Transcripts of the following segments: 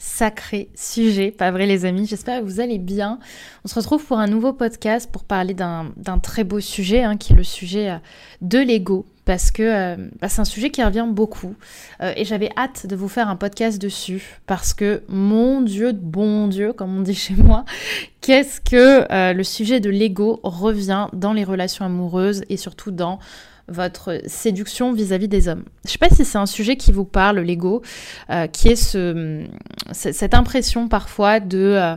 sacré sujet, pas vrai les amis J'espère que vous allez bien. On se retrouve pour un nouveau podcast pour parler d'un très beau sujet, hein, qui est le sujet euh, de l'ego, parce que euh, bah, c'est un sujet qui revient beaucoup. Euh, et j'avais hâte de vous faire un podcast dessus, parce que mon Dieu, bon Dieu, comme on dit chez moi, qu'est-ce que le sujet de l'ego revient dans les relations amoureuses et surtout dans votre séduction vis-à-vis des hommes. Je ne sais pas si c'est un sujet qui vous parle, l'ego, euh, qui est ce, cette impression parfois de, euh,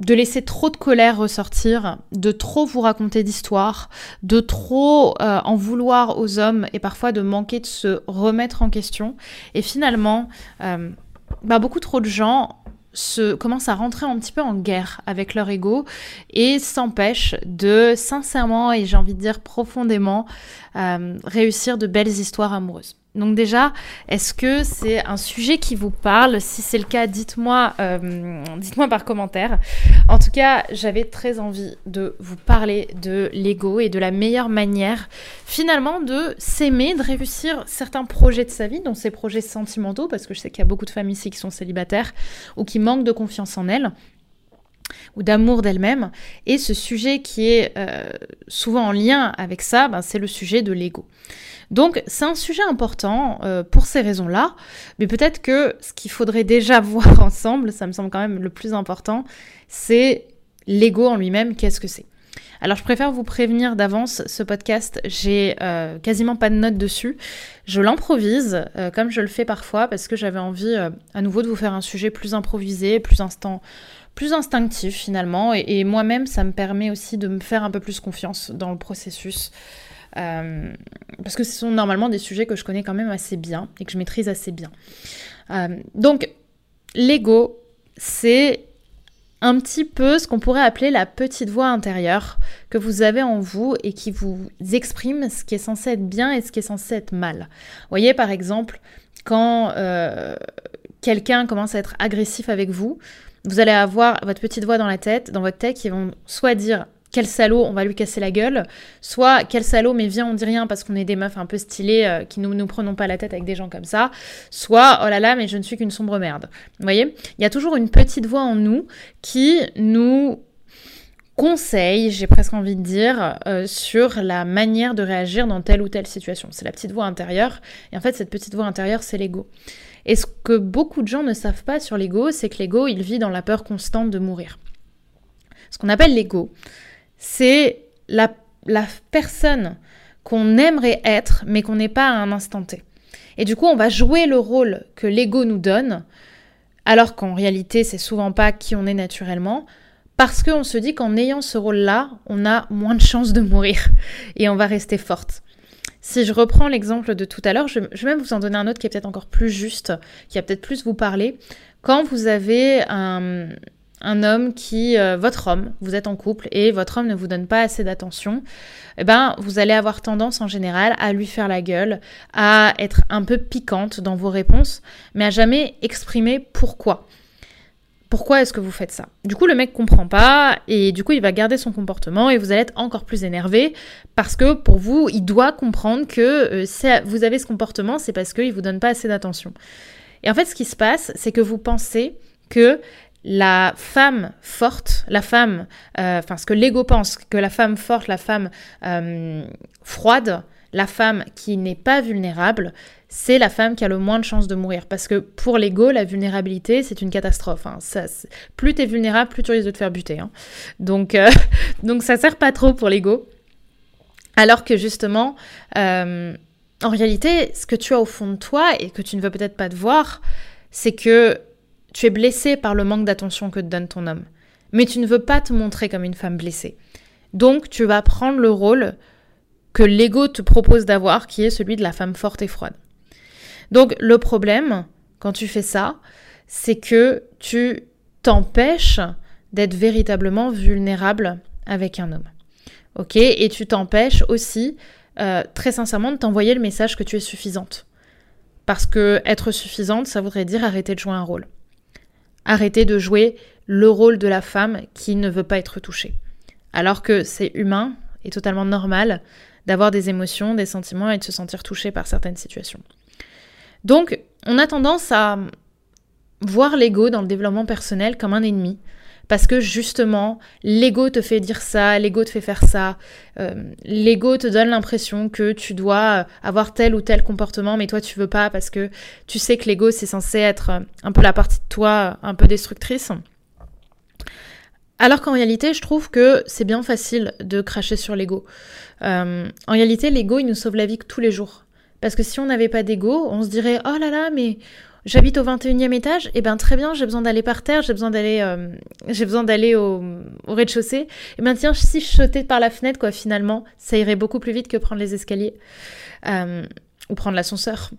de laisser trop de colère ressortir, de trop vous raconter d'histoires, de trop euh, en vouloir aux hommes et parfois de manquer de se remettre en question. Et finalement, bah, beaucoup trop de gens se commencent à rentrer un petit peu en guerre avec leur ego et s'empêchent de sincèrement et j'ai envie de dire profondément euh, réussir de belles histoires amoureuses. Donc déjà, est-ce que c'est un sujet qui vous parle? Si c'est le cas, dites-moi euh, dites-moi par commentaire. En tout cas, j'avais très envie de vous parler de l'ego et de la meilleure manière finalement de s'aimer, de réussir certains projets de sa vie, dont ces projets sentimentaux, parce que je sais qu'il y a beaucoup de femmes ici qui sont célibataires ou qui manquent de confiance en elles ou d'amour d'elle-même. Et ce sujet qui est euh, souvent en lien avec ça, ben, c'est le sujet de l'ego. Donc c'est un sujet important euh, pour ces raisons-là, mais peut-être que ce qu'il faudrait déjà voir ensemble, ça me semble quand même le plus important, c'est l'ego en lui-même, qu'est-ce que c'est alors je préfère vous prévenir d'avance, ce podcast, j'ai euh, quasiment pas de notes dessus. Je l'improvise, euh, comme je le fais parfois, parce que j'avais envie à nouveau de vous faire un sujet plus improvisé, plus instant, plus instinctif finalement. Et, moi-même, ça me permet aussi de me faire un peu plus confiance dans le processus. Euh, parce que ce sont normalement des sujets que je connais quand même assez bien et que je maîtrise assez bien. Euh, donc, l'ego, c'est un petit peu ce qu'on pourrait appeler la petite voix intérieure que vous avez en vous et qui vous exprime ce qui est censé être bien et ce qui est censé être mal. Vous voyez par exemple quand euh, quelqu'un commence à être agressif avec vous, vous allez avoir votre petite voix dans la tête, dans votre tête, qui vont soit dire quel salaud, on va lui casser la gueule, soit quel salaud, mais viens, on dit rien parce qu'on est des meufs un peu stylées euh, qui nous nous prenons pas la tête avec des gens comme ça, soit oh là là, mais je ne suis qu'une sombre merde. Vous voyez? Il y a toujours une petite voix en nous qui nous conseille, j'ai presque envie de dire, euh, sur la manière de réagir dans telle ou telle situation. C'est la petite voix intérieure, et en fait, cette petite voix intérieure, c'est l'ego. Et ce que beaucoup de gens ne savent pas sur l'ego, c'est que l'ego, il vit dans la peur constante de mourir. Ce qu'on appelle l'ego, c'est la, la personne qu'on aimerait être, mais qu'on n'est pas à un instant T. Et du coup, on va jouer le rôle que l'ego nous donne, alors qu'en réalité, c'est souvent pas qui on est naturellement, parce qu'on se dit qu'en ayant ce rôle-là, on a moins de chances de mourir et on va rester forte. Si je reprends l'exemple de tout à l'heure, je, vais même vous en donner un autre qui est peut-être encore plus juste, qui va peut-être plus vous parler. Quand vous avez un, homme qui, euh, votre homme, vous êtes en couple et votre homme ne vous donne pas assez d'attention, eh ben, vous allez avoir tendance en général à lui faire la gueule, à être un peu piquante dans vos réponses, mais à jamais exprimer pourquoi pourquoi est-ce que vous faites ça? Du coup, le mec comprend pas et du coup, il va garder son comportement et vous allez être encore plus énervé parce que pour vous, il doit comprendre que euh, vous avez ce comportement, c'est parce qu'il vous donne pas assez d'attention. Et en fait, ce qui se passe, c'est que vous pensez que la femme forte, la femme, euh, enfin ce que l'ego pense, que la femme forte, la femme euh, froide, la femme qui n'est pas vulnérable, c'est la femme qui a le moins de chances de mourir. Parce que pour l'ego, la vulnérabilité, c'est une catastrophe. Hein. Plus es vulnérable, plus tu risques de te faire buter. Hein. Donc, euh, donc ça sert pas trop pour l'ego. Alors que justement, euh, en réalité, ce que tu as au fond de toi et que tu ne veux peut-être pas te voir, c'est que tu es blessé par le manque d'attention que te donne ton homme. Mais tu ne veux pas te montrer comme une femme blessée. Donc tu vas prendre le rôle que l'ego te propose d'avoir, qui est celui de la femme forte et froide. Donc le problème, quand tu fais ça, c'est que tu t'empêches d'être véritablement vulnérable avec un homme. Ok? Et tu t'empêches aussi, euh, très sincèrement, de t'envoyer le message que tu es suffisante. Parce que être suffisante, ça voudrait dire arrêter de jouer un rôle. Arrêter de jouer le rôle de la femme qui ne veut pas être touchée. Alors que c'est humain et totalement normal d'avoir des émotions, des sentiments et de se sentir touché par certaines situations. Donc, on a tendance à voir l'ego dans le développement personnel comme un ennemi. Parce que justement, l'ego te fait dire ça, l'ego te fait faire ça, euh, l'ego te donne l'impression que tu dois avoir tel ou tel comportement, mais toi tu veux pas parce que tu sais que l'ego c'est censé être un peu la partie de toi un peu destructrice. Alors qu'en réalité, je trouve que c'est bien facile de cracher sur l'ego. Euh, en réalité, l'ego, il nous sauve la vie tous les jours. Parce que si on n'avait pas d'ego, on se dirait Oh là là, mais j'habite au 21e étage, et eh ben très bien, j'ai besoin d'aller par terre, j'ai besoin d'aller euh, j'ai besoin d'aller au, rez-de-chaussée. Et eh ben tiens, si je sautais par la fenêtre, quoi, finalement, ça irait beaucoup plus vite que prendre les escaliers. Euh, ou prendre l'ascenseur.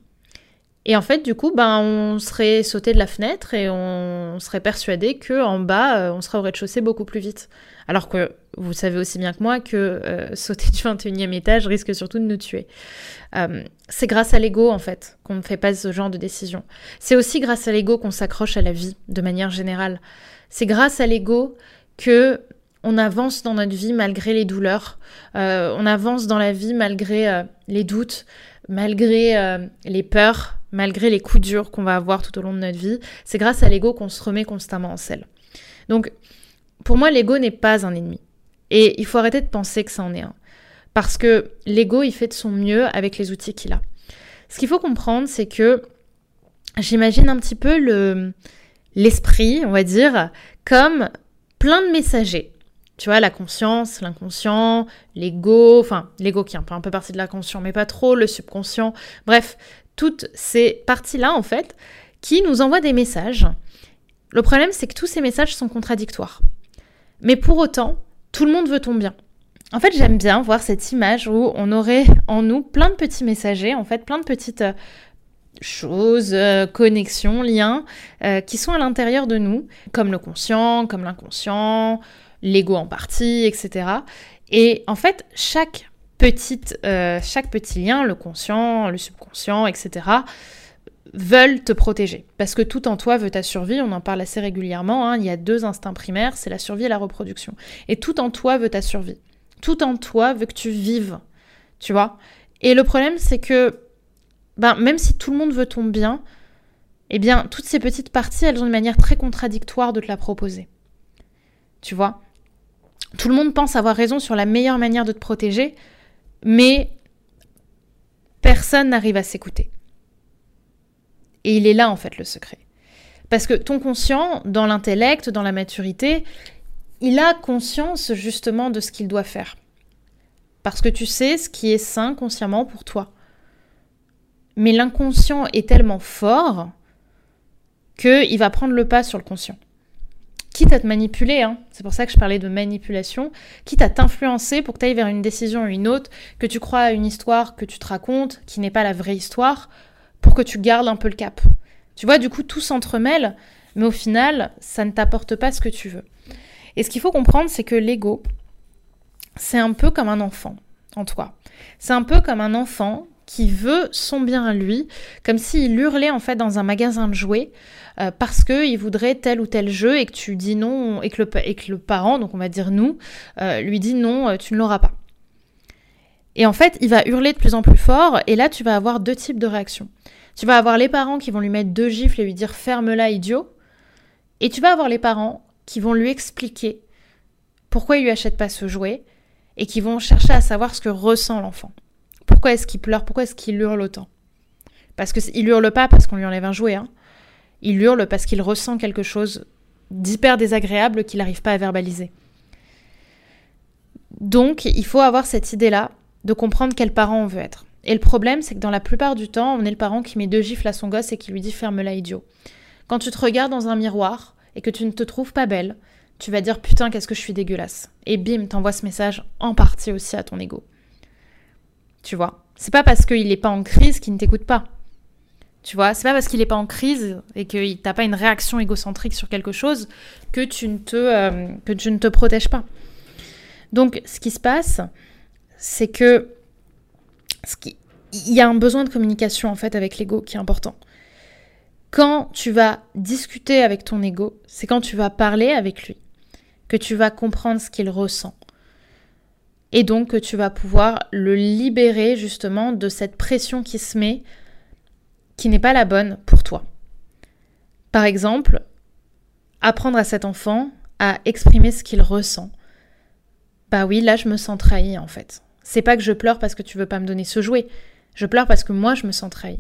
Et en fait, du coup, ben, on serait sauté de la fenêtre et on serait persuadé que en bas, on serait au rez-de-chaussée beaucoup plus vite. Alors que vous savez aussi bien que moi que euh, sauter du 21e étage risque surtout de nous tuer. Euh, c'est grâce à l'ego, en fait, qu'on ne fait pas ce genre de décision. C'est aussi grâce à l'ego qu'on s'accroche à la vie, de manière générale. C'est grâce à l'ego que on avance dans notre vie malgré les douleurs. Euh, on avance dans la vie malgré les doutes, malgré les peurs, malgré les coups durs qu'on va avoir tout au long de notre vie. C'est grâce à l'ego qu'on se remet constamment en selle. Donc, pour moi, l'ego n'est pas un ennemi. Et il faut arrêter de penser que ça en est un. Parce que l'ego, il fait de son mieux avec les outils qu'il a. Ce qu'il faut comprendre, c'est que j'imagine un petit peu le, l'esprit, on va dire, comme plein de messagers. Tu vois, la conscience, l'inconscient, l'ego, enfin, l'ego qui est un peu, un peu partie de l'inconscient, mais pas trop, le subconscient. Bref, toutes ces parties-là, en fait, qui nous envoient des messages. Le problème, c'est que tous ces messages sont contradictoires. Mais pour autant, tout le monde veut ton bien. En fait, j'aime bien voir cette image où on aurait en nous plein de petits messagers, en fait, plein de petites euh, choses, euh, connexions, liens euh, qui sont à l'intérieur de nous, comme le conscient, comme l'inconscient, l'ego en partie, etc. Et en fait, chaque petite, chaque petit lien, le conscient, le subconscient, etc., veulent te protéger. Parce que tout en toi veut ta survie, on en parle assez régulièrement, hein. il y a deux instincts primaires, c'est la survie et la reproduction. Et tout en toi veut ta survie. Tout en toi veut que tu vives, tu vois. Et le problème, c'est que, ben, même si tout le monde veut ton bien, eh bien, toutes ces petites parties, elles ont une manière très contradictoire de te la proposer. Tu vois? Tout le monde pense avoir raison sur la meilleure manière de te protéger, mais personne n'arrive à s'écouter. Et il est là en fait le secret. Parce que ton conscient, dans l'intellect, dans la maturité, il a conscience justement de ce qu'il doit faire. Parce que tu sais ce qui est sain consciemment pour toi. Mais l'inconscient est tellement fort qu'il va prendre le pas sur le conscient. Quitte à te manipuler, hein. c'est pour ça que je parlais de manipulation, quitte à t'influencer pour que tu ailles vers une décision ou une autre, que tu crois à une histoire que tu te racontes, qui n'est pas la vraie histoire, pour que tu gardes un peu le cap. Tu vois, du coup, tout s'entremêle, mais au final, ça ne t'apporte pas ce que tu veux. Et ce qu'il faut comprendre, c'est que l'ego, c'est un peu comme un enfant en toi. C'est un peu comme un enfant qui veut son bien à lui, comme s'il hurlait en fait dans un magasin de jouets euh, parce qu'il voudrait tel ou tel jeu et que tu dis non, et que le, le parent, donc on va dire nous, euh, lui dit non, euh, tu ne l'auras pas. Et en fait, il va hurler de plus en plus fort, et là, tu vas avoir deux types de réactions. Tu vas avoir les parents qui vont lui mettre deux gifles et lui dire ferme-la, idiot. Et tu vas avoir les parents qui vont lui expliquer pourquoi il lui achète pas ce jouet et qui vont chercher à savoir ce que ressent l'enfant. Pourquoi est-ce qu'il pleure? Pourquoi est-ce qu'il hurle autant? Parce qu'il hurle pas parce qu'on lui enlève un jouet. Hein. Il hurle parce qu'il ressent quelque chose d'hyper désagréable qu'il n'arrive pas à verbaliser. Donc, il faut avoir cette idée-là de comprendre quel parent on veut être. Et le problème, c'est que dans la plupart du temps, on est le parent qui met deux gifles à son gosse et qui lui dit ferme-la idiot. Quand tu te regardes dans un miroir et que tu ne te trouves pas belle, tu vas dire putain qu'est-ce que je suis dégueulasse. Et bim, t'envoies ce message en partie aussi à ton ego. Tu vois C'est pas parce qu'il n'est pas en crise qu'il ne t'écoute pas. Tu vois, c'est pas parce qu'il n'est pas en crise et qu'il t'a pas une réaction égocentrique sur quelque chose que tu ne te, euh, que tu ne te protèges pas. Donc, ce qui se passe, c'est que il y a un besoin de communication en fait avec l'ego qui est important. Quand tu vas discuter avec ton ego, c'est quand tu vas parler avec lui que tu vas comprendre ce qu'il ressent. Et donc que tu vas pouvoir le libérer justement de cette pression qui se met qui n'est pas la bonne pour toi. Par exemple, apprendre à cet enfant à exprimer ce qu'il ressent. Bah oui, là je me sens trahi en fait. C'est pas que je pleure parce que tu veux pas me donner ce jouet. Je pleure parce que moi je me sens trahi.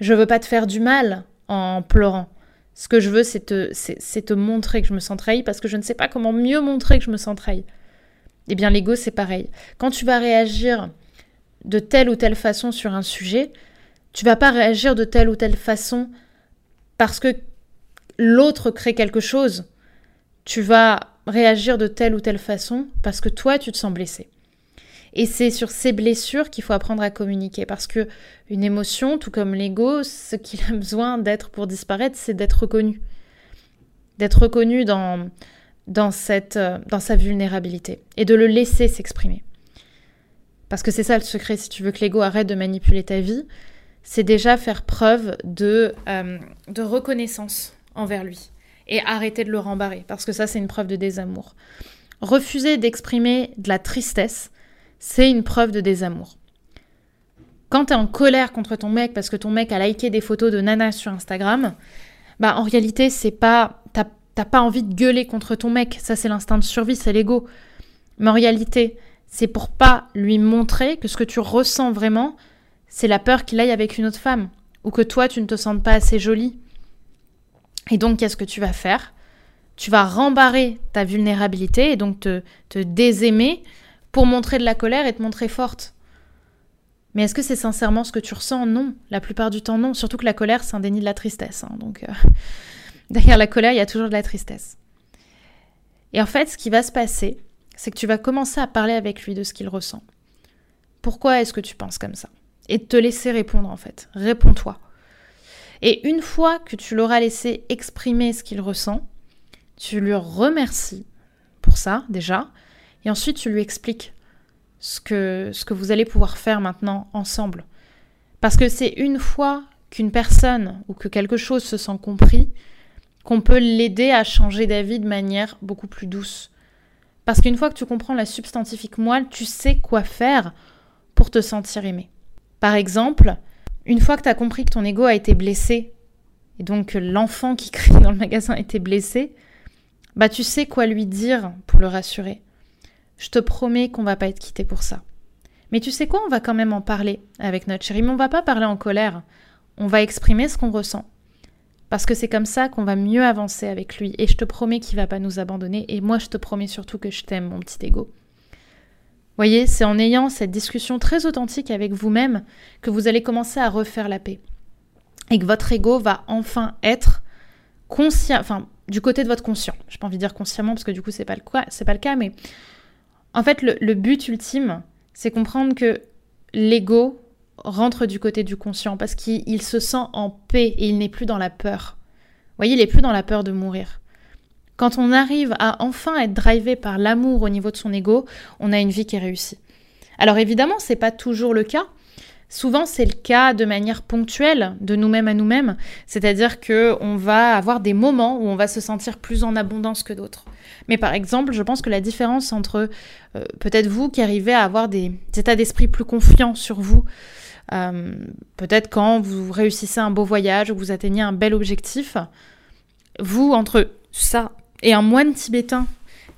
Je veux pas te faire du mal en pleurant. Ce que je veux, c'est te, c'est, te montrer que je me sens trahi parce que je ne sais pas comment mieux montrer que je me sens trahi. Eh bien, l'ego, c'est pareil. Quand tu vas réagir de telle ou telle façon sur un sujet, tu vas pas réagir de telle ou telle façon parce que l'autre crée quelque chose. Tu vas réagir de telle ou telle façon parce que toi, tu te sens blessé. Et c'est sur ces blessures qu'il faut apprendre à communiquer parce que une émotion, tout comme l'ego, ce qu'il a besoin d'être pour disparaître, c'est d'être reconnu. D'être reconnu dans, dans, cette, dans sa vulnérabilité et de le laisser s'exprimer. Parce que c'est ça le secret, si tu veux que l'ego arrête de manipuler ta vie, c'est déjà faire preuve de, euh, de reconnaissance envers lui et arrêter de le rembarrer, parce que ça, c'est une preuve de désamour. Refuser d'exprimer de la tristesse, c'est une preuve de désamour. Quand tu es en colère contre ton mec parce que ton mec a liké des photos de nana sur Instagram, bah en réalité, c'est pas t'as pas envie de gueuler contre ton mec, ça c'est l'instinct de survie, c'est l'ego. Mais en réalité, c'est pour pas lui montrer que ce que tu ressens vraiment, c'est la peur qu'il aille avec une autre femme ou que toi tu ne te sentes pas assez jolie. Et donc qu'est-ce que tu vas faire? Tu vas rembarrer ta vulnérabilité et donc te, désaimer pour montrer de la colère et te montrer forte. Mais est-ce que c'est sincèrement ce que tu ressens? Non, la plupart du temps non. Surtout que la colère, c'est un déni de la tristesse. Hein. donc euh, derrière la colère, il y a toujours de la tristesse. Et en fait, ce qui va se passer, c'est que tu vas commencer à parler avec lui de ce qu'il ressent. Pourquoi est-ce que tu penses comme ça? Et te laisser répondre en fait. Réponds-toi. Et une fois que tu l'auras laissé exprimer ce qu'il ressent, tu lui remercies pour ça déjà, et ensuite tu lui expliques ce que, ce que vous allez pouvoir faire maintenant ensemble. Parce que c'est une fois qu'une personne ou que quelque chose se sent compris qu'on peut l'aider à changer d'avis de manière beaucoup plus douce. Parce qu'une fois que tu comprends la substantifique moelle, tu sais quoi faire pour te sentir aimé. Par exemple, une fois que tu as compris que ton ego a été blessé, et donc l'enfant qui crie dans le magasin a été blessé, bah tu sais quoi lui dire pour le rassurer. Je te promets qu'on va pas être quitté pour ça. Mais tu sais quoi, on va quand même en parler avec notre chéri, mais on va pas parler en colère. On va exprimer ce qu'on ressent. Parce que c'est comme ça qu'on va mieux avancer avec lui. Et je te promets qu'il va pas nous abandonner. Et moi, je te promets surtout que je t'aime, mon petit ego voyez, c'est en ayant cette discussion très authentique avec vous-même que vous allez commencer à refaire la paix. Et que votre ego va enfin être conscient, enfin, du côté de votre conscient. Je n'ai pas envie de dire consciemment parce que du coup, c'est pas le pas le cas, mais en fait, le, but ultime, c'est comprendre que l'ego rentre du côté du conscient parce qu'il se sent en paix et il n'est plus dans la peur. Vous voyez, il n'est plus dans la peur de mourir. Quand on arrive à enfin être drivé par l'amour au niveau de son ego, on a une vie qui est réussie. Alors évidemment, c'est pas toujours le cas. Souvent, c'est le cas de manière ponctuelle, de nous-mêmes à nous-mêmes. C'est-à-dire que on va avoir des moments où on va se sentir plus en abondance que d'autres. Mais par exemple, je pense que la différence entre euh, peut-être vous qui arrivez à avoir des, états d'esprit plus confiants sur vous, euh, peut-être quand vous réussissez un beau voyage ou vous atteignez un bel objectif, vous, entre ça et un moine tibétain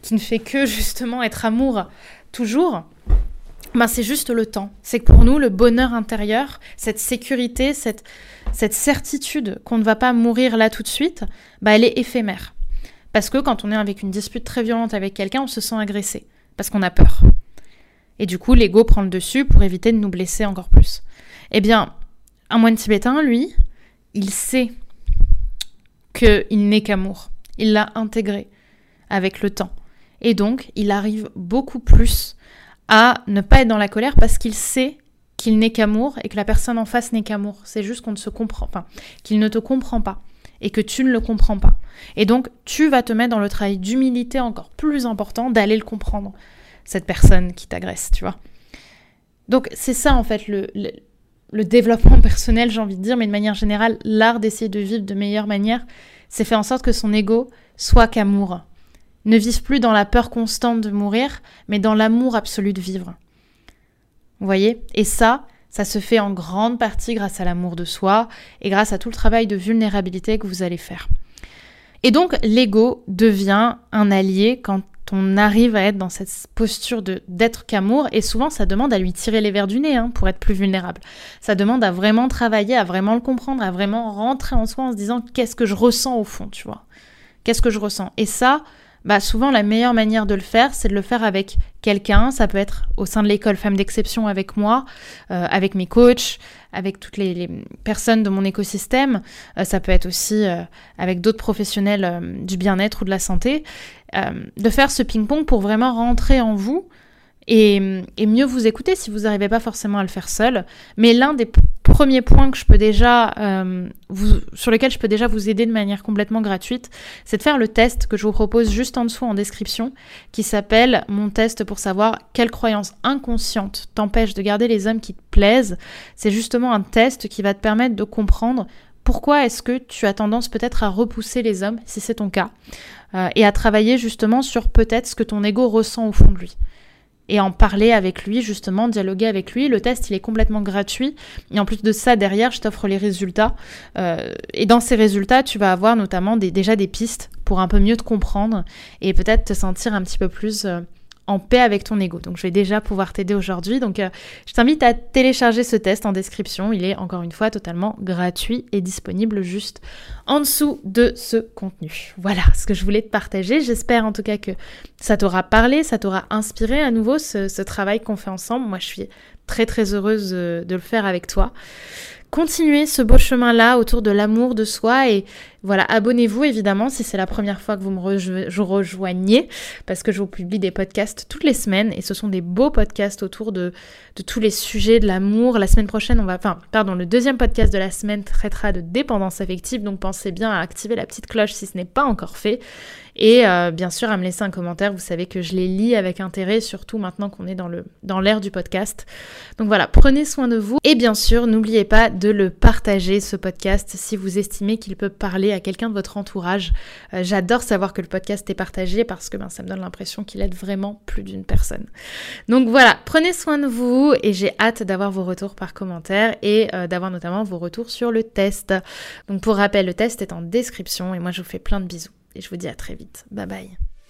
qui ne fait que justement être amour toujours, ben c'est juste le temps. C'est que pour nous, le bonheur intérieur, cette sécurité, cette, cette certitude qu'on ne va pas mourir là tout de suite, ben elle est éphémère. Parce que quand on est avec une dispute très violente avec quelqu'un, on se sent agressé, parce qu'on a peur. Et du coup, l'ego prend le dessus pour éviter de nous blesser encore plus. Eh bien, un moine tibétain, lui, il sait qu'il n'est qu'amour. Il l'a intégré avec le temps. Et donc, il arrive beaucoup plus à ne pas être dans la colère parce qu'il sait qu'il n'est qu'amour et que la personne en face n'est qu'amour. C'est juste qu'on ne se comprend pas, qu'il ne te comprend pas et que tu ne le comprends pas. Et donc, tu vas te mettre dans le travail d'humilité encore plus important d'aller le comprendre, cette personne qui t'agresse, tu vois. Donc, c'est ça, en fait, le, développement personnel, j'ai envie de dire, mais de manière générale, l'art d'essayer de vivre de meilleure manière, c'est faire en sorte que son ego soit qu'amour. Ne vive plus dans la peur constante de mourir, mais dans l'amour absolu de vivre. Vous voyez? Et ça, ça se fait en grande partie grâce à l'amour de soi et grâce à tout le travail de vulnérabilité que vous allez faire. Et donc, l'ego devient un allié quand on arrive à être dans cette posture de d'être qu'amour, et souvent ça demande à lui tirer les verres du nez hein, pour être plus vulnérable. Ça demande à vraiment travailler, à vraiment le comprendre, à vraiment rentrer en soi en se disant qu'est-ce que je ressens au fond, tu vois? Qu'est-ce que je ressens? Et ça, bah souvent la meilleure manière de le faire, c'est de le faire avec quelqu'un. Ça peut être au sein de l'école Femmes d'exception avec moi, euh, avec mes coachs, avec toutes les, personnes de mon écosystème. Euh, ça peut être aussi euh, avec d'autres professionnels du bien-être ou de la santé. de faire ce ping-pong pour vraiment rentrer en vous et, mieux vous écouter si vous n'arrivez pas forcément à le faire seul. Mais l'un des premiers points que je peux déjà, euh, vous, sur lequel je peux déjà vous aider de manière complètement gratuite, c'est de faire le test que je vous propose juste en dessous en description, qui s'appelle mon test pour savoir quelle croyance inconsciente t'empêche de garder les hommes qui te plaisent. C'est justement un test qui va te permettre de comprendre pourquoi est-ce que tu as tendance peut-être à repousser les hommes, si c'est ton cas, euh, et à travailler justement sur peut-être ce que ton ego ressent au fond de lui et en parler avec lui, justement, dialoguer avec lui. Le test, il est complètement gratuit. Et en plus de ça, derrière, je t'offre les résultats. Euh, et dans ces résultats, tu vas avoir notamment déjà des pistes pour un peu mieux te comprendre et peut-être te sentir un petit peu plus... Euh, en paix avec ton ego. Donc je vais déjà pouvoir t'aider aujourd'hui. Donc euh, je t'invite à télécharger ce test en description. Il est encore une fois totalement gratuit et disponible juste en dessous de ce contenu. Voilà ce que je voulais te partager. J'espère en tout cas que ça t'aura parlé, ça t'aura inspiré à nouveau ce, ce travail qu'on fait ensemble. Moi je suis très très heureuse de le faire avec toi continuez ce beau chemin-là autour de l'amour de soi et voilà, abonnez-vous évidemment si c'est la première fois que vous me rejoignez parce que je vous publie des podcasts toutes les semaines et ce sont des beaux podcasts autour de, tous les sujets de l'amour. La semaine prochaine, on va, enfin, pardon, le deuxième podcast de la semaine traitera de dépendance affective donc pensez bien à activer la petite cloche si ce n'est pas encore fait et euh, bien sûr à me laisser un commentaire. Vous savez que je les lis avec intérêt, surtout maintenant qu'on est dans l'ère du podcast. Donc voilà, prenez soin de vous et bien sûr n'oubliez pas de le partager, ce podcast, si vous estimez qu'il peut parler à quelqu'un de votre entourage. Euh, j'adore savoir que le podcast est partagé parce que ben, ça me donne l'impression qu'il aide vraiment plus d'une personne. Donc voilà, prenez soin de vous et j'ai hâte d'avoir vos retours par commentaire et euh, d'avoir notamment vos retours sur le test. Donc pour rappel, le test est en description et moi je vous fais plein de bisous et je vous dis à très vite. Bye bye.